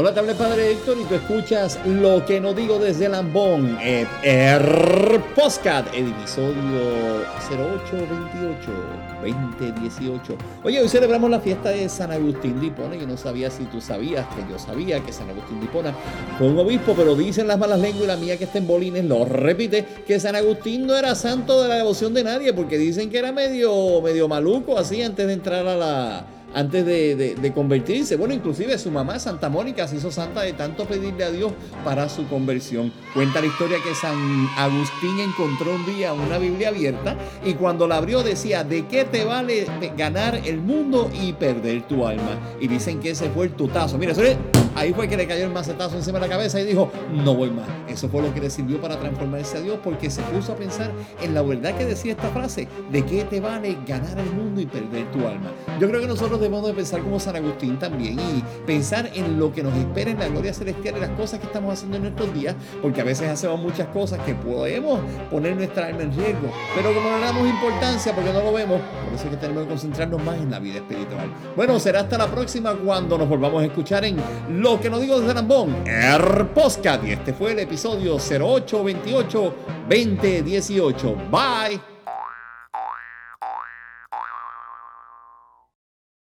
Hola, te el Padre Héctor y tú escuchas Lo que no digo desde Lambón, eh, er, Postcat, el episodio 0828 2018. Oye, hoy celebramos la fiesta de San Agustín de Hipona. Yo no sabía si tú sabías que yo sabía que San Agustín de Hipona fue un obispo, pero dicen las malas lenguas y la mía que está en Bolines lo repite, que San Agustín no era santo de la devoción de nadie, porque dicen que era medio, medio maluco así antes de entrar a la antes de, convertirse. Bueno, inclusive su mamá, Santa Mónica, se hizo santa de tanto pedirle a Dios para su conversión. Cuenta la historia que San Agustín encontró un día una Biblia abierta y cuando la abrió decía, ¿de qué te vale ganar el mundo y perder tu alma? Y dicen que ese fue el tutazo. Mira, ahí fue que le cayó el macetazo encima de la cabeza y dijo, no voy más. Eso fue lo que le sirvió para transformarse a Dios porque se puso a pensar en la verdad que decía esta frase, ¿de qué te vale ganar el mundo y perder tu alma? Yo creo que nosotros debemos de pensar como San Agustín también y pensar en lo que nos espera en la gloria celestial y las cosas que estamos haciendo en nuestros días, porque a veces hacemos muchas cosas que podemos poner nuestra alma en riesgo, pero como no le damos importancia porque no lo vemos, por eso es que tenemos que concentrarnos más en la vida espiritual. Bueno, será hasta la próxima cuando nos volvamos a escuchar en Lo que nos digo desde Lambón, el podcast, y este fue el episodio 0828 2018. Bye.